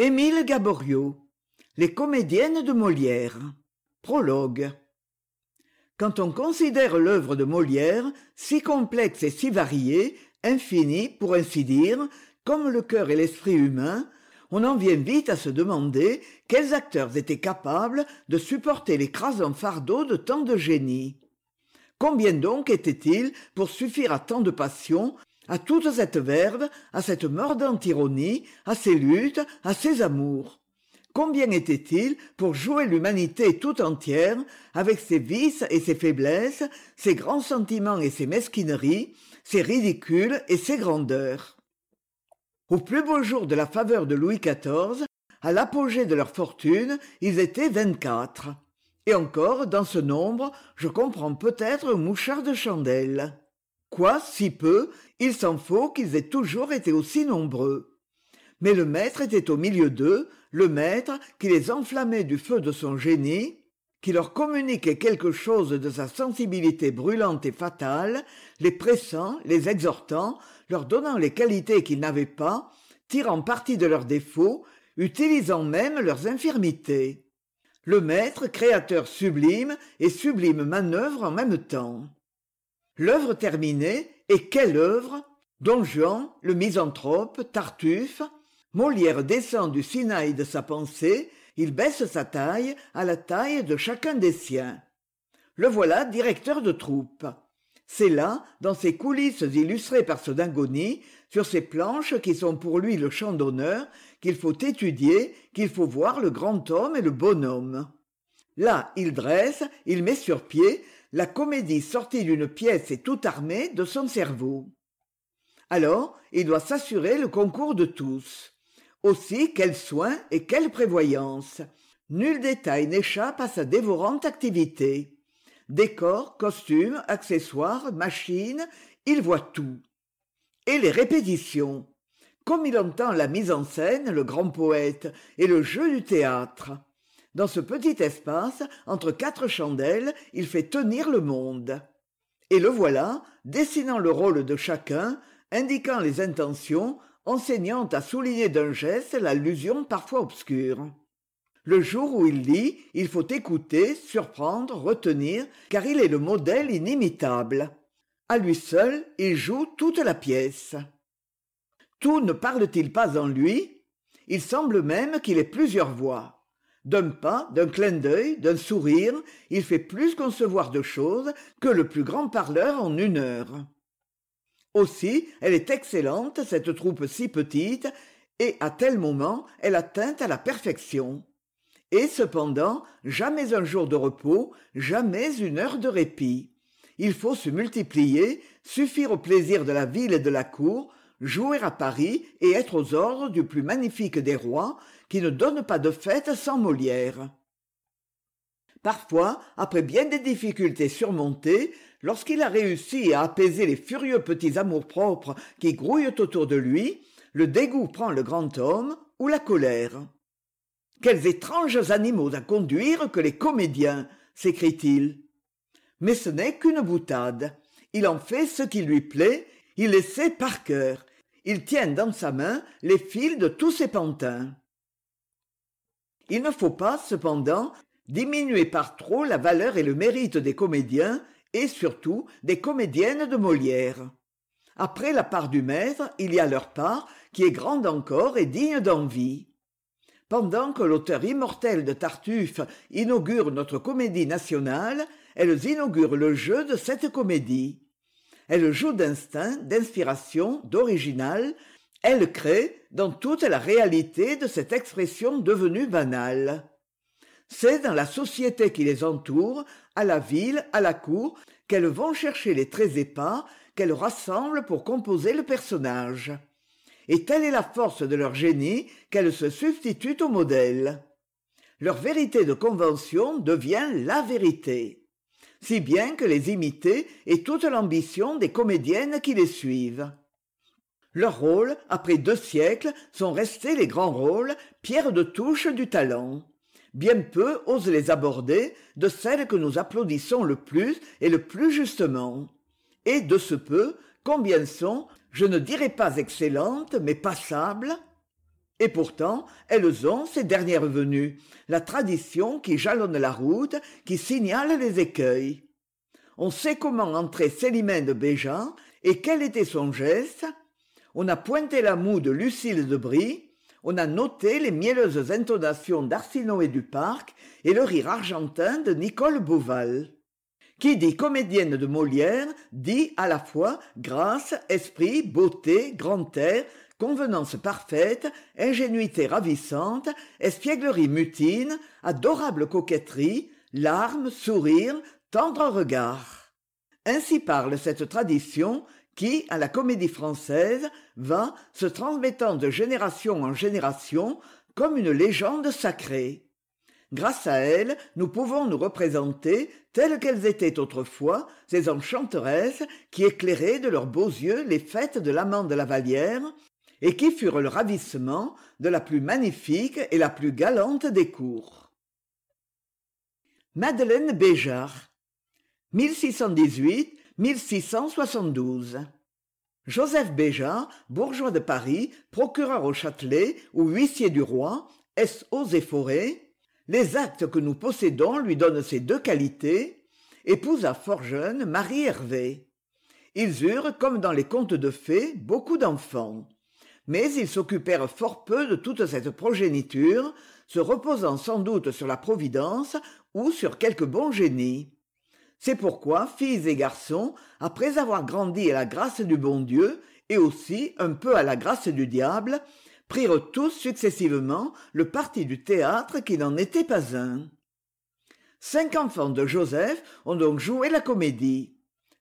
émile gaboriau les comédiennes de molière. Prologue. Quand on considère l'œuvre de molière si complexe et si variée infinie pour ainsi dire comme le cœur et l'esprit humain on en vient vite à se demander quels acteurs étaient capables de supporter l'écrasant fardeau de tant de génie combien donc étaient-ils pour suffire à tant de passion à toute cette verve à cette mordante ironie à ces luttes à ces amours. Combien étaient-ils pour jouer l'humanité tout entière avec ses vices et ses faiblesses ses grands sentiments et ses mesquineries ses ridicules et ses grandeurs? Au plus beau jour de la faveur de louis xiv à l'apogée de leur fortune ils étaient vingt-quatre. Et encore dans ce nombre je comprends peut-être un mouchard de chandelle. Quoi si peu il s'en faut qu'ils aient toujours été aussi nombreux. Mais le maître était au milieu d'eux le maître qui les enflammait du feu de son génie qui leur communiquait quelque chose de sa sensibilité brûlante et fatale les pressant les exhortant leur donnant les qualités qu'ils n'avaient pas tirant parti de leurs défauts utilisant même leurs infirmités. Le maître créateur sublime et sublime manœuvre en même temps. L'œuvre terminée et quelle œuvre don juan le misanthrope tartuffe molière descend du sinaï de sa pensée il baisse sa taille à la taille de chacun des siens. Le voilà directeur de troupe. C'est là dans ces coulisses illustrées par ce dingonie sur ces planches qui sont pour lui le champ d'honneur qu'il faut étudier qu'il faut voir le grand homme et le bonhomme. Là il dresse il met sur pied la comédie sortie d'une pièce et tout armée de son cerveau. Alors il doit s'assurer le concours de tous. Aussi quel soin et quelle prévoyance nul détail n'échappe à sa dévorante activité. Décors costumes accessoires machines il voit tout. Et les répétitions. Comme il entend la mise en scène le grand poète et le jeu du théâtre dans ce petit espace entre quatre chandelles il fait tenir le monde. Et le voilà dessinant le rôle de chacun indiquant les intentions enseignant à souligner d'un geste l'allusion parfois obscure. Le jour où il lit il faut écouter surprendre retenir car il est le modèle inimitable. À lui seul il joue toute la pièce. Tout ne parle-t-il pas en lui? Il semble même qu'il ait plusieurs voix d'un pas d'un clin d'œil d'un sourire il fait plus concevoir de choses que le plus grand parleur en une heure. Aussi elle est excellente cette troupe si petite et à tel moment elle atteint à la perfection. Et cependant jamais un jour de repos jamais une heure de répit. Il faut se multiplier suffire au plaisir de la ville et de la cour jouer à paris et être aux ordres du plus magnifique des rois qui ne donne pas de fête sans molière. Parfois après bien des difficultés surmontées lorsqu'il a réussi à apaiser les furieux petits amours-propres qui grouillent autour de lui le dégoût prend le grand homme ou la colère quels étranges animaux à conduire que les comédiens! s'écrie-t-il mais ce n'est qu'une boutade. Il en fait ce qui lui plaît. Il les sait par cœur. Il tient dans sa main les fils de tous ses pantins il ne faut pas cependant diminuer par trop la valeur et le mérite des comédiens et surtout des comédiennes de molière. Après la part du maître il y a leur part qui est grande encore et digne d'envie. Pendant que l'auteur immortel de tartuffe inaugure notre comédie nationale elles inaugurent le jeu de cette comédie. Elles jouent d'instinct d'inspiration d'original elles créent dans toute la réalité de cette expression devenue banale. C'est dans la société qui les entoure à la ville à la cour qu'elles vont chercher les traits épars qu'elles rassemblent pour composer le personnage. Et telle est la force de leur génie qu'elles se substituent au modèle. Leur vérité de convention devient la vérité. Si bien que les imiter est toute l'ambition des comédiennes qui les suivent leurs rôles après deux siècles sont restés les grands rôles pierres de touche du talent. Bien peu osent les aborder de celles que nous applaudissons le plus et le plus justement. Et de ce peu combien sont je ne dirai pas excellentes mais passables? Et pourtant elles ont ces dernières venues la tradition qui jalonne la route qui signale les écueils. On sait comment entrait célimène de béja et quel était son geste? On a pointé la moue de lucile de brie on a noté les mielleuses intonations d'arsinoé du parc et le rire argentin de nicole beauval. Qui dit comédienne de molière dit à la fois grâce esprit beauté grand air convenance parfaite ingénuité ravissante espièglerie mutine adorable coquetterie larmes sourires tendre regard. Ainsi parle cette tradition qui à la comédie française va se transmettant de génération en génération comme une légende sacrée. Grâce à elle nous pouvons nous représenter telles qu'elles étaient autrefois ces enchanteresses qui éclairaient de leurs beaux yeux les fêtes de l'amant de la vallière et qui furent le ravissement de la plus magnifique et la plus galante des cours. Madeleine béjart joseph béjart bourgeois de paris procureur au châtelet ou huissier du roi s. Eaux et les actes que nous possédons lui donnent ces deux qualités. Épousa fort jeune marie hervé. Ils eurent comme dans les contes de fées beaucoup d'enfants. Mais ils s'occupèrent fort peu de toute cette progéniture se reposant sans doute sur la providence ou sur quelque bon génie c'est pourquoi filles et garçons après avoir grandi à la grâce du bon dieu et aussi un peu à la grâce du diable prirent tous successivement le parti du théâtre qui n'en était pas un. Cinq enfants de joseph ont donc joué la comédie.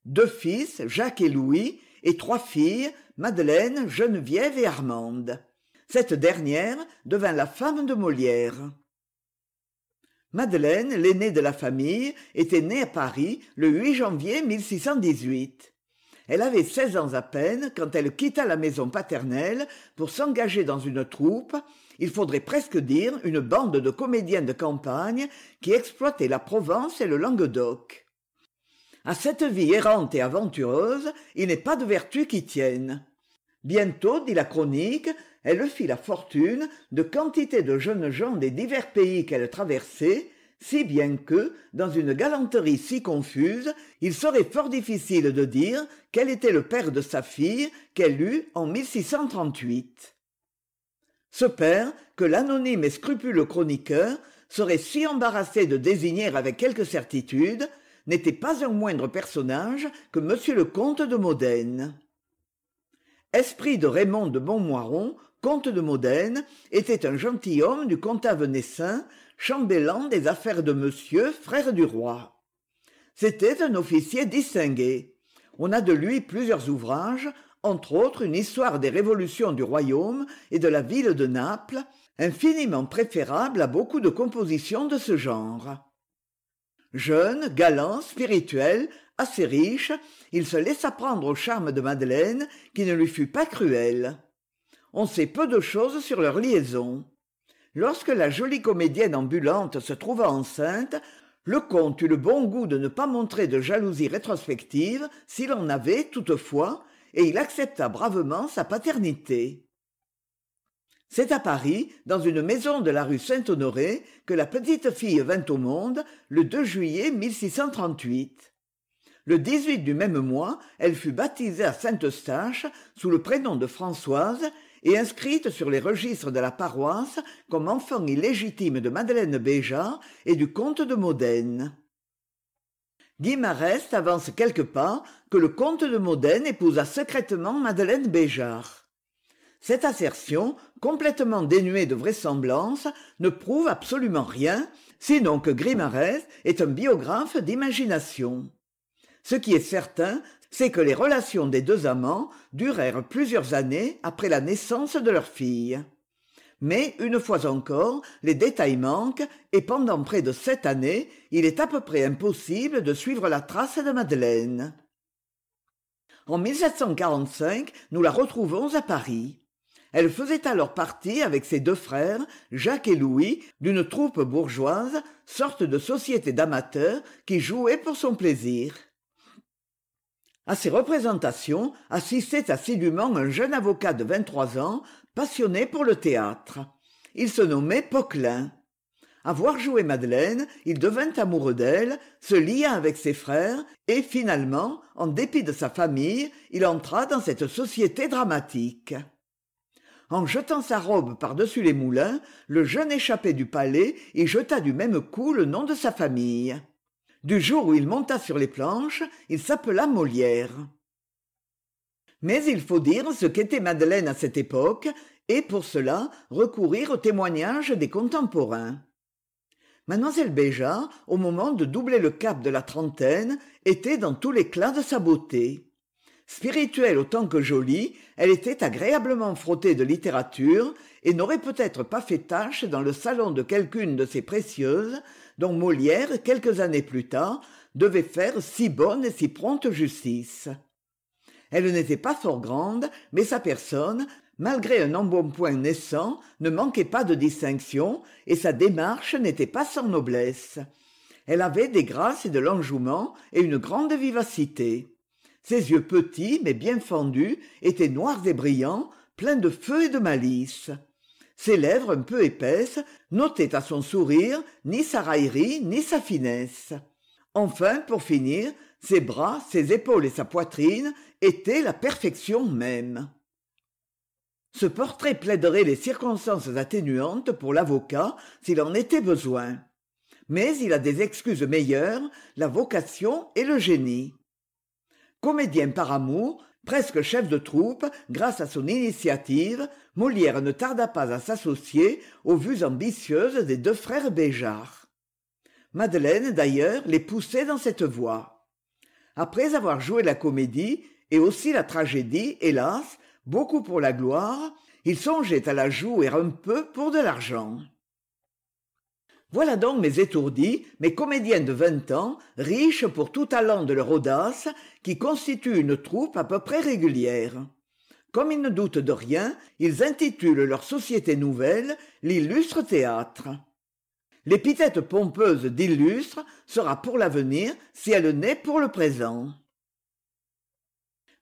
Deux fils jacques et louis et trois filles madeleine geneviève et armande. Cette dernière devint la femme de molière madeleine l'aînée de la famille était née à paris le janvier elle avait seize ans à peine quand elle quitta la maison paternelle pour s'engager dans une troupe il faudrait presque dire une bande de comédiens de campagne qui exploitaient la provence et le languedoc. À cette vie errante et aventureuse il n'est pas de vertu qui tienne. Bientôt dit la chronique elle fit la fortune de quantité de jeunes gens des divers pays qu'elle traversait si bien que dans une galanterie si confuse il serait fort difficile de dire quel était le père de sa fille qu'elle eut en ce père que l'anonyme et scrupuleux chroniqueur serait si embarrassé de désigner avec quelque certitude n'était pas un moindre personnage que m le comte de modène esprit de raymond de montmoiron comte de modène était un gentilhomme du comtat venessin chambellan des affaires de monsieur frère du roi. C'était un officier distingué. On a de lui plusieurs ouvrages entre autres une histoire des révolutions du royaume et de la ville de naples infiniment préférable à beaucoup de compositions de ce genre. Jeune galant spirituel assez riche il se laissa prendre au charme de madeleine qui ne lui fut pas cruelle. On sait peu de choses sur leur liaison. Lorsque la jolie comédienne ambulante se trouva enceinte le comte eut le bon goût de ne pas montrer de jalousie rétrospective s'il en avait toutefois et il accepta bravement sa paternité. C'est à paris dans une maison de la rue saint-honoré que la petite fille vint au monde le juillet le du même mois elle fut baptisée à saint-eustache sous le prénom de françoise et inscrite sur les registres de la paroisse comme enfant illégitime de madeleine béjart et du comte de modène. Guy marest avance quelque part que le comte de modène épousa secrètement madeleine béjart cette assertion complètement dénuée de vraisemblance ne prouve absolument rien sinon que grimarest est un biographe d'imagination ce qui est certain c'est que les relations des deux amants durèrent plusieurs années après la naissance de leur fille. Mais une fois encore les détails manquent et pendant près de sept années il est à peu près impossible de suivre la trace de madeleine. En nous la retrouvons à paris. Elle faisait alors partie avec ses deux frères jacques et louis d'une troupe bourgeoise sorte de société d'amateurs qui jouait pour son plaisir à ces représentations assistait assidûment un jeune avocat de vingt-trois ans passionné pour le théâtre. Il se nommait poquelin. À voir jouer madeleine il devint amoureux d'elle se lia avec ses frères et finalement en dépit de sa famille il entra dans cette société dramatique. En jetant sa robe par-dessus les moulins le jeune échappé du palais y jeta du même coup le nom de sa famille du jour où il monta sur les planches il s'appela molière. Mais il faut dire ce qu'était madeleine à cette époque et pour cela recourir aux témoignages des contemporains. Mademoiselle béjart au moment de doubler le cap de la trentaine était dans tout l'éclat de sa beauté. Spirituelle autant que jolie elle était agréablement frottée de littérature et n'aurait peut-être pas fait tache dans le salon de quelqu'une de ces précieuses dont molière quelques années plus tard devait faire si bonne et si prompte justice. Elle n'était pas fort grande mais sa personne malgré un embonpoint naissant ne manquait pas de distinction et sa démarche n'était pas sans noblesse. Elle avait des grâces et de l'enjouement et une grande vivacité. Ses yeux petits mais bien fendus étaient noirs et brillants pleins de feu et de malice ses lèvres un peu épaisses n'ôtaient à son sourire ni sa raillerie ni sa finesse. Enfin pour finir ses bras ses épaules et sa poitrine étaient la perfection même. Ce portrait plaiderait les circonstances atténuantes pour l'avocat s'il en était besoin. Mais il a des excuses meilleures la vocation et le génie. Comédien par amour presque chef de troupe grâce à son initiative molière ne tarda pas à s'associer aux vues ambitieuses des deux frères béjart. Madeleine d'ailleurs les poussait dans cette voie. Après avoir joué la comédie et aussi la tragédie hélas beaucoup pour la gloire il songeait à la jouer un peu pour de l'argent voilà donc mes étourdis mes comédiens de vingt ans riches pour tout talent de leur audace qui constituent une troupe à peu près régulière. Comme ils ne doutent de rien ils intitulent leur société nouvelle l'illustre théâtre. L'épithète pompeuse d'illustre sera pour l'avenir si elle n'est pour le présent.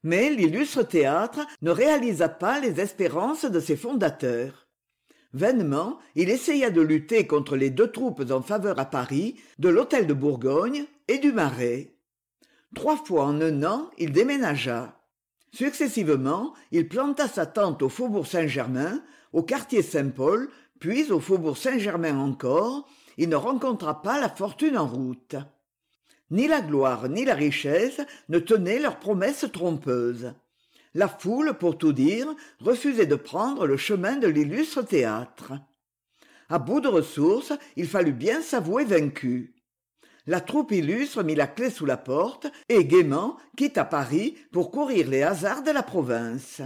Mais l'illustre théâtre ne réalisa pas les espérances de ses fondateurs vainement il essaya de lutter contre les deux troupes en faveur à paris de l'hôtel de bourgogne et du marais. Trois fois en un an il déménagea. Successivement il planta sa tente au faubourg saint-germain au quartier saint-paul puis au faubourg saint-germain encore. Il ne rencontra pas la fortune en route. Ni la gloire ni la richesse ne tenaient leurs promesses trompeuses la foule pour tout dire refusait de prendre le chemin de l'illustre théâtre. À bout de ressources il fallut bien s'avouer vaincu. La troupe illustre mit la clef sous la porte et gaiement quitta paris pour courir les hasards de la province.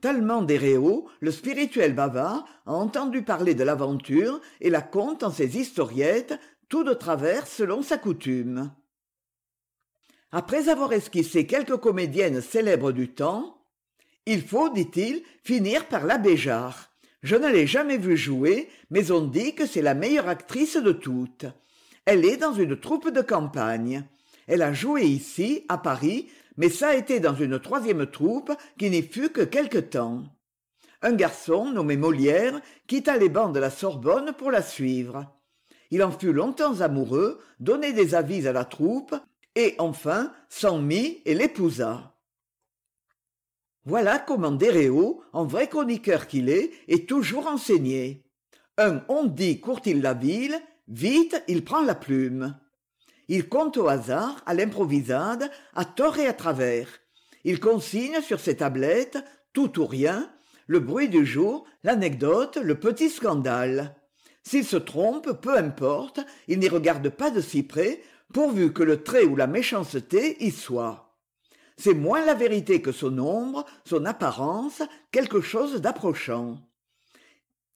Tallement Réaux, le spirituel bavard a entendu parler de l'aventure et la conte en ses historiettes tout de travers selon sa coutume après avoir esquissé quelques comédiennes célèbres du temps il faut dit-il finir par la béjart. Je ne l'ai jamais vue jouer mais on dit que c'est la meilleure actrice de toutes. Elle est dans une troupe de campagne. Elle a joué ici à paris mais ça été dans une troisième troupe qui n'y fut que quelque temps. Un garçon nommé molière quitta les bancs de la sorbonne pour la suivre. Il en fut longtemps amoureux donna des avis à la troupe et enfin s'en mit et l'épousa voilà comment Déréau, en vrai chroniqueur qu'il est, est toujours enseigné. Un on dit court-il la ville, vite il prend la plume. Il compte au hasard, à l'improvisade, à tort et à travers. Il consigne sur ses tablettes, tout ou rien, le bruit du jour, l'anecdote, le petit scandale s'il se trompe peu importe il n'y regarde pas de si près pourvu que le trait ou la méchanceté y soit. C'est moins la vérité que son ombre son apparence quelque chose d'approchant.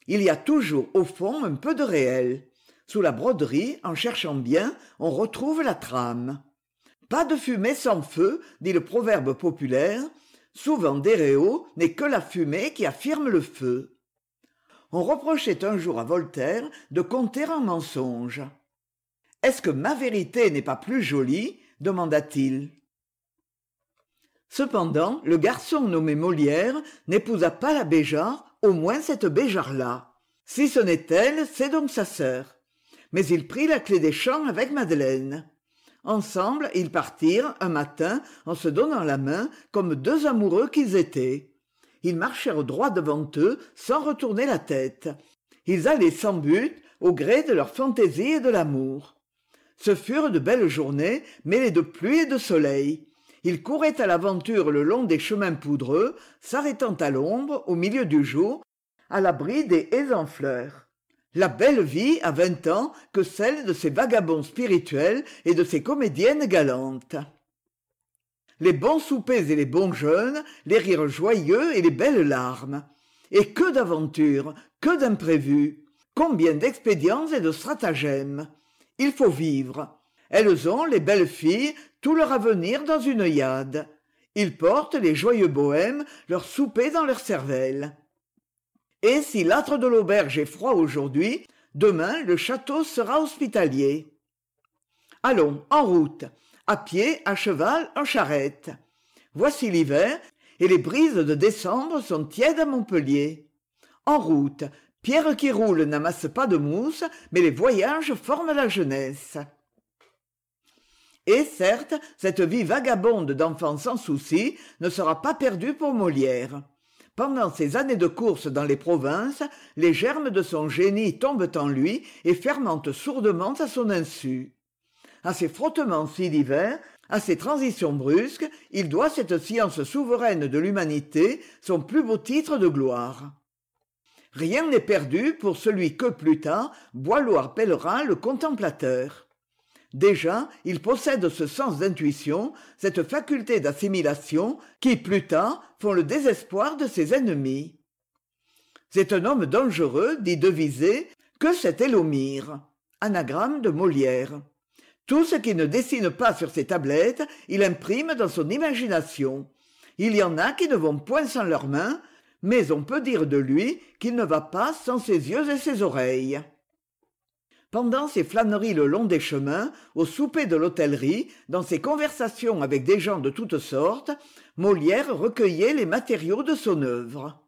Il y a toujours au fond un peu de réel. Sous la broderie en cherchant bien on retrouve la trame. Pas de fumée sans feu dit le proverbe populaire. Souvent Déréau n'est que la fumée qui affirme le feu. On reprochait un jour à voltaire de conter un mensonge est-ce que ma vérité n'est pas plus jolie? demanda-t-il. Cependant le garçon nommé molière n'épousa pas la béjar au moins cette béjar là si ce n'est elle c'est donc sa sœur. Mais il prit la clef des champs avec madeleine. Ensemble ils partirent un matin en se donnant la main comme deux amoureux qu'ils étaient. Ils marchèrent droit devant eux sans retourner la tête. Ils allaient sans but au gré de leur fantaisie et de l'amour ce furent de belles journées mêlées de pluie et de soleil. Ils couraient à l'aventure le long des chemins poudreux s'arrêtant à l'ombre au milieu du jour à l'abri des haies en fleurs. La belle vie à vingt ans que celle de ces vagabonds spirituels et de ces comédiennes galantes. Les bons soupers et les bons jeûnes les rires joyeux et les belles larmes. Et que d'aventures que d'imprévus. Combien d'expédients et de stratagèmes il faut vivre. Elles ont les belles filles tout leur avenir dans une yade. Ils portent les joyeux bohèmes leur souper dans leur cervelle et si l'âtre de l'auberge est froid aujourd'hui demain le château sera hospitalier. Allons en route. À pied à cheval en charrette. Voici l'hiver et les brises de décembre sont tièdes à montpellier. En route pierre qui roule n'amasse pas de mousse mais les voyages forment la jeunesse. Et certes cette vie vagabonde d'enfant sans soucis ne sera pas perdue pour molière. Pendant ses années de course dans les provinces les germes de son génie tombent en lui et fermentent sourdement à son insu. À ses frottements si divers à ses transitions brusques il doit cette science souveraine de l'humanité son plus beau titre de gloire rien n'est perdu pour celui que plus tard boileau appellera le contemplateur. Déjà il possède ce sens d'intuition cette faculté d'assimilation qui plus tard font le désespoir de ses ennemis. C'est un homme dangereux dit devisé que cet élomire. Anagramme de molière. Tout ce qu'il ne dessine pas sur ses tablettes il imprime dans son imagination. Il y en a qui ne vont point sans leurs mains mais on peut dire de lui qu'il ne va pas sans ses yeux et ses oreilles. Pendant ses flâneries le long des chemins au souper de l'hôtellerie dans ses conversations avec des gens de toutes sortes molière recueillait les matériaux de son œuvre.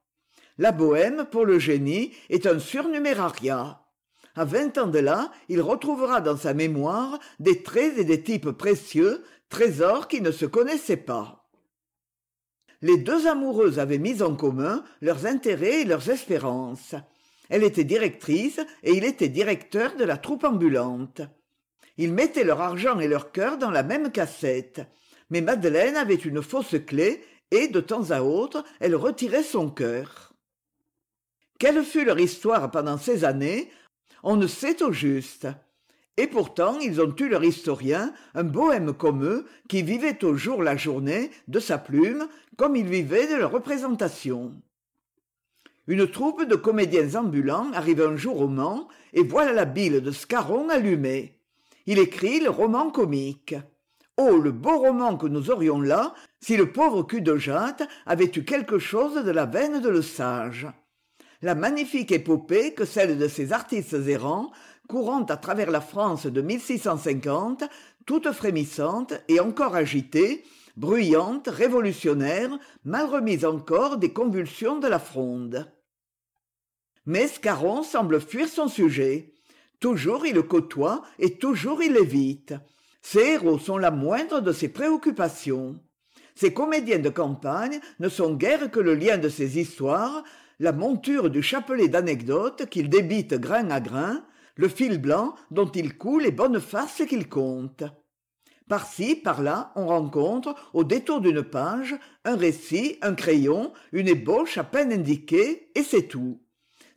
La bohème pour le génie est un surnumérariat à vingt ans de là il retrouvera dans sa mémoire des traits et des types précieux trésors qui ne se connaissaient pas les deux amoureux avaient mis en commun leurs intérêts et leurs espérances. Elle était directrice et il était directeur de la troupe ambulante. Ils mettaient leur argent et leur cœur dans la même cassette. Mais madeleine avait une fausse clef et de temps à autre elle retirait son cœur. Quelle fut leur histoire pendant ces années? On ne sait au juste et pourtant ils ont eu leur historien un bohème comme eux qui vivait au jour la journée de sa plume comme il vivait de leur représentation. Une troupe de comédiens ambulants arrive un jour au mans et voilà la bile de scarron allumée. Il écrit le roman comique oh le beau roman que nous aurions là si le pauvre cul de jatte avait eu quelque chose de la veine de le sage. La magnifique épopée que celle de ces artistes errants courant à travers la France de toute frémissante et encore agitée bruyante révolutionnaire mal remise encore des convulsions de la fronde. Mais scarron semble fuir son sujet. Toujours il le côtoie et toujours il l'évite ses héros sont la moindre de ses préoccupations. Ces comédiens de campagne ne sont guère que le lien de ses histoires la monture du chapelet d'anecdotes qu'il débite grain à grain le fil blanc dont il coule les bonnes farces qu'il conte par-ci par-là on rencontre au détour d'une page un récit un crayon une ébauche à peine indiquée et c'est tout.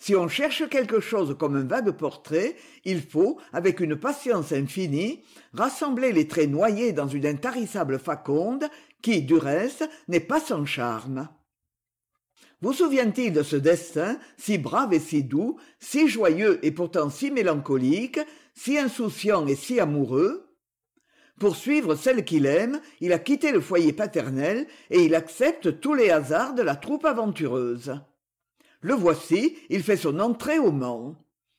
Si on cherche quelque chose comme un vague portrait il faut avec une patience infinie rassembler les traits noyés dans une intarissable faconde qui du reste n'est pas sans charme vous souvient-il de ce destin si brave et si doux si joyeux et pourtant si mélancolique si insouciant et si amoureux? Pour suivre celle qu'il aime il a quitté le foyer paternel et il accepte tous les hasards de la troupe aventureuse. Le voici il fait son entrée au mans.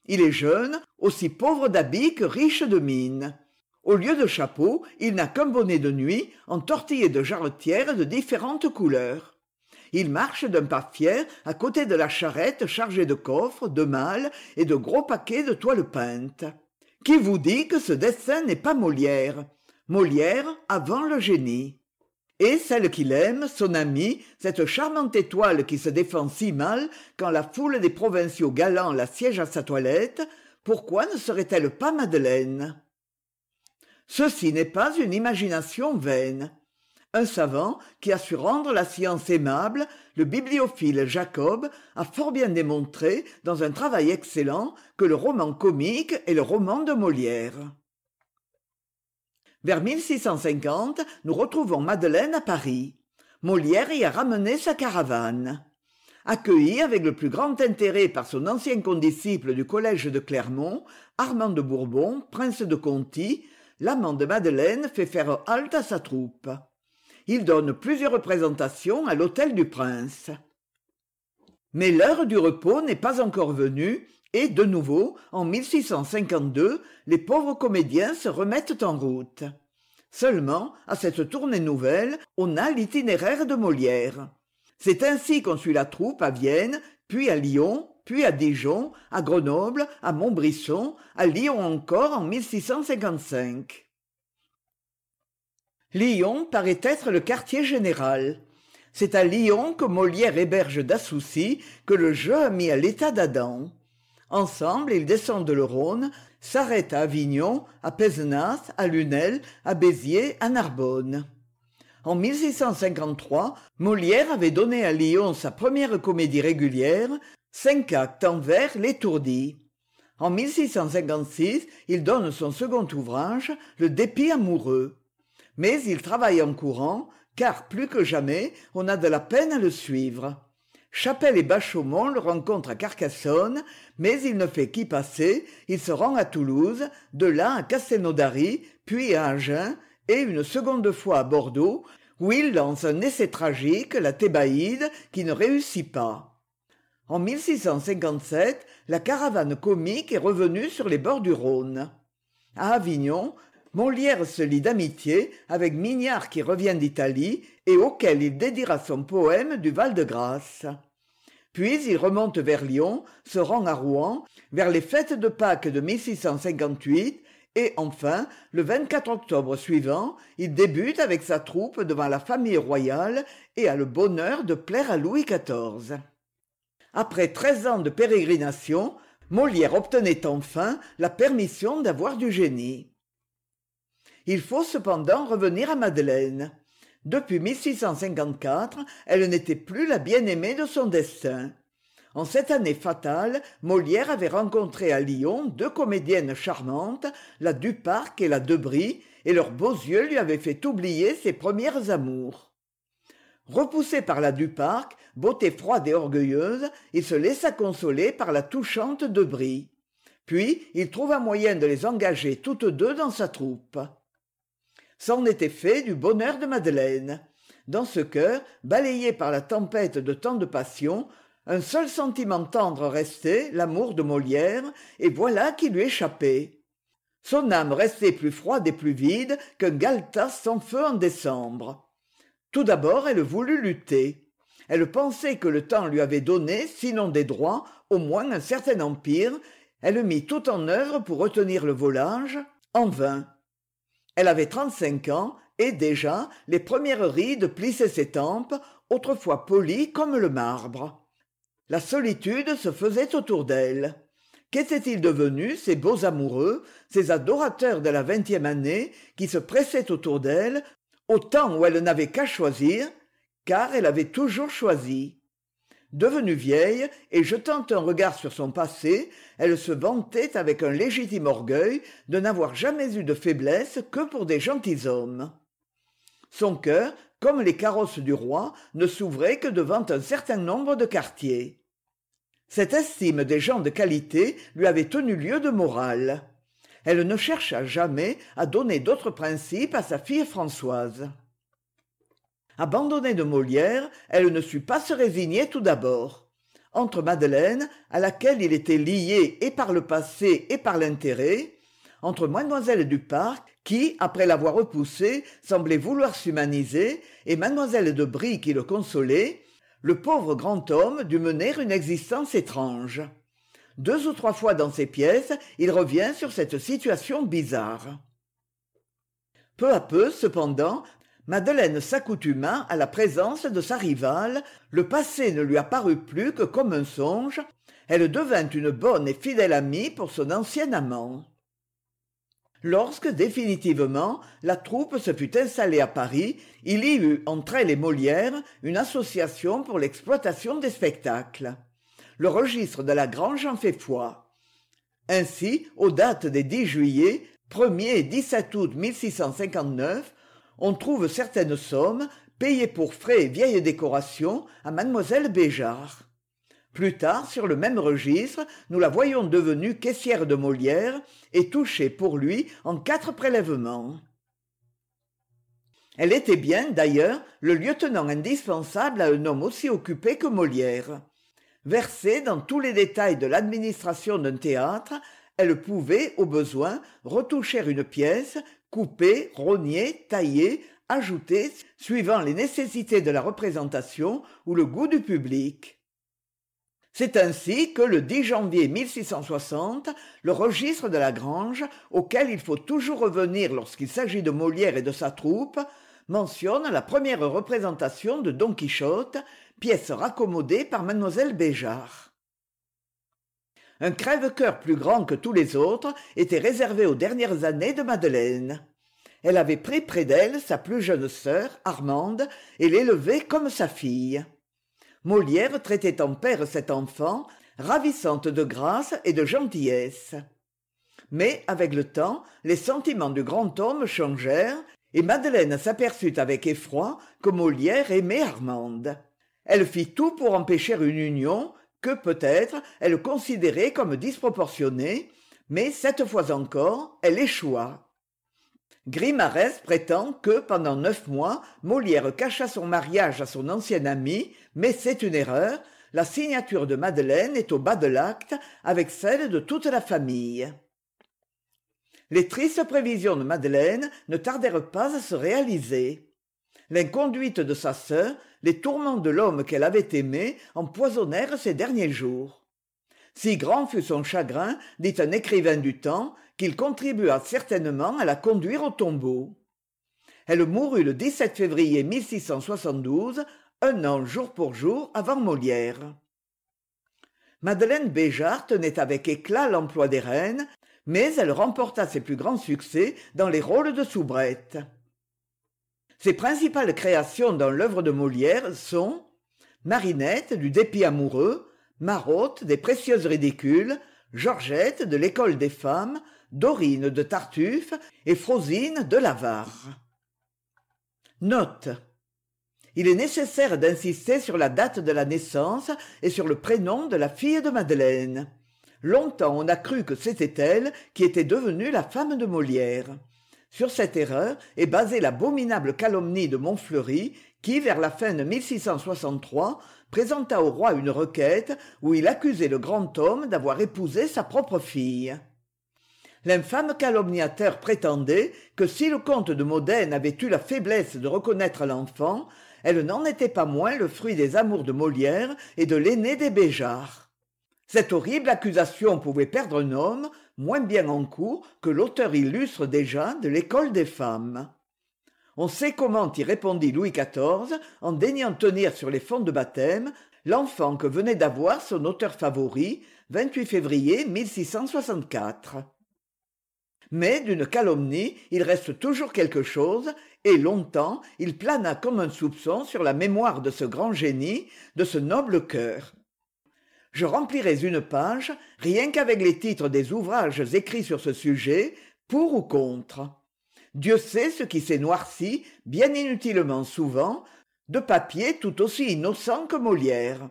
Il est jeune aussi pauvre d'habits que riche de mine au lieu de chapeau il n'a qu'un bonnet de nuit entortillé de jarretières de différentes couleurs il marche d'un pas fier à côté de la charrette chargée de coffres de malles et de gros paquets de toiles peintes. Qui vous dit que ce dessin n'est pas molière? Molière avant le génie. Et celle qu'il aime son amie cette charmante étoile qui se défend si mal quand la foule des provinciaux galants la siège à sa toilette pourquoi ne serait-elle pas madeleine? Ceci n'est pas une imagination vaine un savant qui a su rendre la science aimable le bibliophile jacob a fort bien démontré dans un travail excellent que le roman comique est le roman de molière. Vers nous retrouvons madeleine à paris. Molière y a ramené sa caravane. Accueilli avec le plus grand intérêt par son ancien condisciple du collège de clermont armand de bourbon prince de conti l'amant de madeleine fait faire halte à sa troupe il donne plusieurs représentations à l'hôtel du prince. Mais l'heure du repos n'est pas encore venue et de nouveau en les pauvres comédiens se remettent en route. Seulement à cette tournée nouvelle on a l'itinéraire de molière. C'est ainsi qu'on suit la troupe à vienne puis à lyon puis à dijon à grenoble à montbrisson à lyon encore en lyon paraît être le quartier général. C'est à lyon que molière héberge d'assouci que le jeu a mis à l'état d'adam. Ensemble ils descendent le rhône s'arrêtent à avignon à pézenas à lunel à béziers à narbonne. En molière avait donné à lyon sa première comédie régulière cinq actes en vers l'étourdi en il donne son second ouvrage le dépit amoureux mais il travaille en courant car plus que jamais on a de la peine à le suivre. Chapelle et bachaumont le rencontrent à carcassonne mais il ne fait qu'y passer. Il se rend à toulouse de là à castelnaudary puis à agen et une seconde fois à bordeaux où il lance un essai tragique la thébaïde qui ne réussit pas. En la caravane comique est revenue sur les bords du rhône. À avignon molière se lie d'amitié avec mignard qui revient d'italie et auquel il dédiera son poème du val-de-grâce puis il remonte vers lyon se rend à rouen vers les fêtes de pâques de et enfin le octobre suivant il débute avec sa troupe devant la famille royale et a le bonheur de plaire à louis xiv après treize ans de pérégrination molière obtenait enfin la permission d'avoir du génie il faut cependant revenir à madeleine. Depuis elle n'était plus la bien-aimée de son destin. En cette année fatale molière avait rencontré à lyon deux comédiennes charmantes la duparc et la debris et leurs beaux yeux lui avaient fait oublier ses premières amours. Repoussé par la duparc beauté froide et orgueilleuse il se laissa consoler par la touchante debris. Puis il trouva moyen de les engager toutes deux dans sa troupe c'en était fait du bonheur de madeleine. Dans ce cœur balayé par la tempête de tant de passions un seul sentiment tendre restait l'amour de molière et voilà qui lui échappait. Son âme restait plus froide et plus vide qu'un galetas sans feu en décembre. Tout d'abord elle voulut lutter. Elle pensait que le temps lui avait donné sinon des droits au moins un certain empire. Elle mit tout en œuvre pour retenir le volage en vain elle avait trente-cinq ans et déjà les premières rides plissaient ses tempes autrefois polies comme le marbre. La solitude se faisait autour d'elle. Qu'étaient-ils devenus ces beaux amoureux ces adorateurs de la vingtième année qui se pressaient autour d'elle au temps où elle n'avait qu'à choisir car elle avait toujours choisi? Devenue vieille et jetant un regard sur son passé elle se vantait avec un légitime orgueil de n'avoir jamais eu de faiblesse que pour des gentilshommes son cœur comme les carrosses du roi ne s'ouvrait que devant un certain nombre de quartiers. Cette estime des gens de qualité lui avait tenu lieu de morale. Elle ne chercha jamais à donner d'autres principes à sa fille françoise abandonnée de molière elle ne sut pas se résigner tout d'abord. Entre madeleine à laquelle il était lié et par le passé et par l'intérêt entre mademoiselle du parc qui après l'avoir repoussé semblait vouloir s'humaniser et mademoiselle de brie qui le consolait le pauvre grand homme dut mener une existence étrange. Deux ou trois fois dans ses pièces il revient sur cette situation bizarre. Peu à peu cependant madeleine s'accoutuma à la présence de sa rivale le passé ne lui apparut plus que comme un songe. Elle devint une bonne et fidèle amie pour son ancien amant. Lorsque définitivement la troupe se fut installée à paris il y eut entre elle et molière une association pour l'exploitation des spectacles. Le registre de la grange en fait foi. Ainsi aux dates des juillet er et août on trouve certaines sommes payées pour frais et vieilles décorations à mademoiselle béjart. Plus tard sur le même registre nous la voyons devenue caissière de molière et touchée pour lui en quatre prélèvements. Elle était bien d'ailleurs le lieutenant indispensable à un homme aussi occupé que molière. Versée dans tous les détails de l'administration d'un théâtre elle pouvait au besoin retoucher une pièce couper rogner tailler ajouter suivant les nécessités de la représentation ou le goût du public. C'est ainsi que le janvier le registre de la grange auquel il faut toujours revenir lorsqu'il s'agit de molière et de sa troupe mentionne la première représentation de don quichotte pièce raccommodée par mlle béjart un crève-cœur plus grand que tous les autres était réservé aux dernières années de madeleine. Elle avait pris près d'elle sa plus jeune sœur armande et l'élevait comme sa fille. Molière traitait en père cette enfant ravissante de grâce et de gentillesse. Mais avec le temps les sentiments du grand homme changèrent et madeleine s'aperçut avec effroi que molière aimait armande. Elle fit tout pour empêcher une union que peut-être elle considérait comme disproportionnée mais cette fois encore elle échoua. Grimarès prétend que pendant neuf mois molière cacha son mariage à son ancienne amie mais c'est une erreur la signature de madeleine est au bas de l'acte avec celle de toute la famille. Les tristes prévisions de madeleine ne tardèrent pas à se réaliser. L'inconduite de sa sœur les tourments de l'homme qu'elle avait aimé empoisonnèrent ses derniers jours. Si grand fut son chagrin dit un écrivain du temps qu'il contribua certainement à la conduire au tombeau. Elle mourut le février un an jour pour jour avant molière. Madeleine béjart tenait avec éclat l'emploi des reines mais elle remporta ses plus grands succès dans les rôles de soubrette ses principales créations dans l'œuvre de molière sont marinette du dépit amoureux marotte des précieuses ridicules georgette de l'école des femmes dorine de tartuffe et frosine de l'avare note. Il est nécessaire d'insister sur la date de la naissance et sur le prénom de la fille de madeleine. Longtemps on a cru que c'était elle qui était devenue la femme de molière sur cette erreur est basée l'abominable calomnie de montfleury qui vers la fin de présenta au roi une requête où il accusait le grand homme d'avoir épousé sa propre fille. L'infâme calomniateur prétendait que si le comte de modène avait eu la faiblesse de reconnaître l'enfant elle n'en était pas moins le fruit des amours de molière et de l'aîné des béjart. Cette horrible accusation pouvait perdre un homme moins bien en cour que l'auteur illustre déjà de l'école des femmes. On sait comment y répondit louis xiv en daignant tenir sur les fonds de baptême l'enfant que venait d'avoir son auteur favori février mais d'une calomnie il reste toujours quelque chose et longtemps il plana comme un soupçon sur la mémoire de ce grand génie de ce noble cœur je remplirais une page rien qu'avec les titres des ouvrages écrits sur ce sujet pour ou contre. Dieu sait ce qui s'est noirci bien inutilement souvent de papiers tout aussi innocents que molière.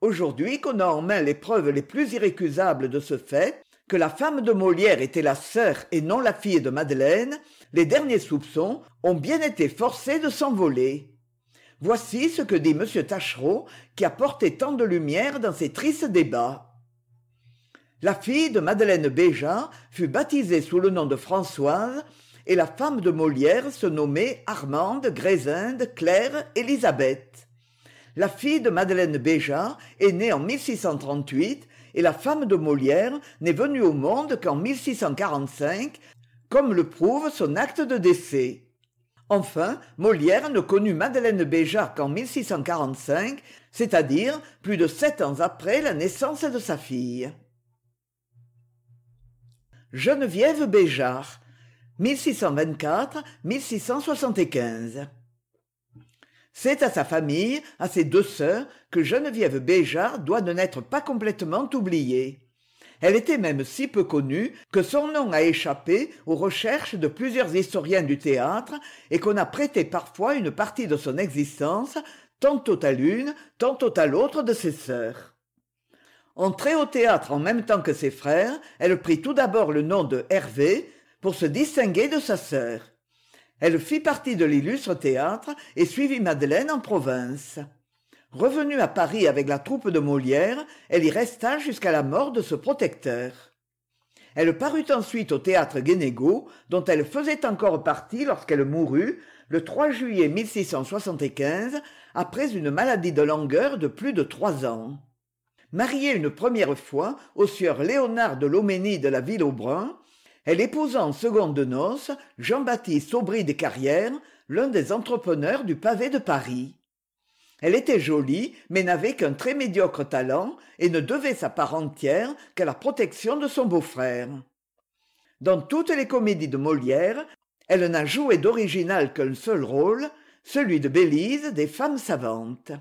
Aujourd'hui qu'on a en main les preuves les plus irrécusables de ce fait que la femme de molière était la sœur et non la fille de madeleine les derniers soupçons ont bien été forcés de s'envoler voici ce que dit m tachereau qui a porté tant de lumière dans ces tristes débats. La fille de madeleine béjart fut baptisée sous le nom de françoise et la femme de molière se nommait armande grésinde claire élisabeth. La fille de madeleine béjart est née en et la femme de molière n'est venue au monde qu'en comme le prouve son acte de décès enfin molière ne connut madeleine béjart qu'en c'est-à-dire plus de sept ans après la naissance de sa fille. Geneviève béjart c'est à sa famille à ses deux sœurs que geneviève béjart doit ne n'être pas complètement oubliée elle était même si peu connue que son nom a échappé aux recherches de plusieurs historiens du théâtre et qu'on a prêté parfois une partie de son existence tantôt à l'une tantôt à l'autre de ses sœurs. Entrée au théâtre en même temps que ses frères elle prit tout d'abord le nom de hervé pour se distinguer de sa sœur. Elle fit partie de l'illustre théâtre et suivit madeleine en province revenue à paris avec la troupe de molière elle y resta jusqu'à la mort de ce protecteur. Elle parut ensuite au théâtre guénégaud dont elle faisait encore partie lorsqu'elle mourut le juillet après une maladie de langueur de plus de trois ans. Mariée une première fois au sieur léonard de loménie de la ville brun elle épousa en seconde noces jean-baptiste aubry des carrières l'un des entrepreneurs du pavé de paris elle était jolie mais n'avait qu'un très médiocre talent et ne devait sa part entière qu'à la protection de son beau-frère. Dans toutes les comédies de molière elle n'a joué d'original qu'un seul rôle celui de bélise des femmes savantes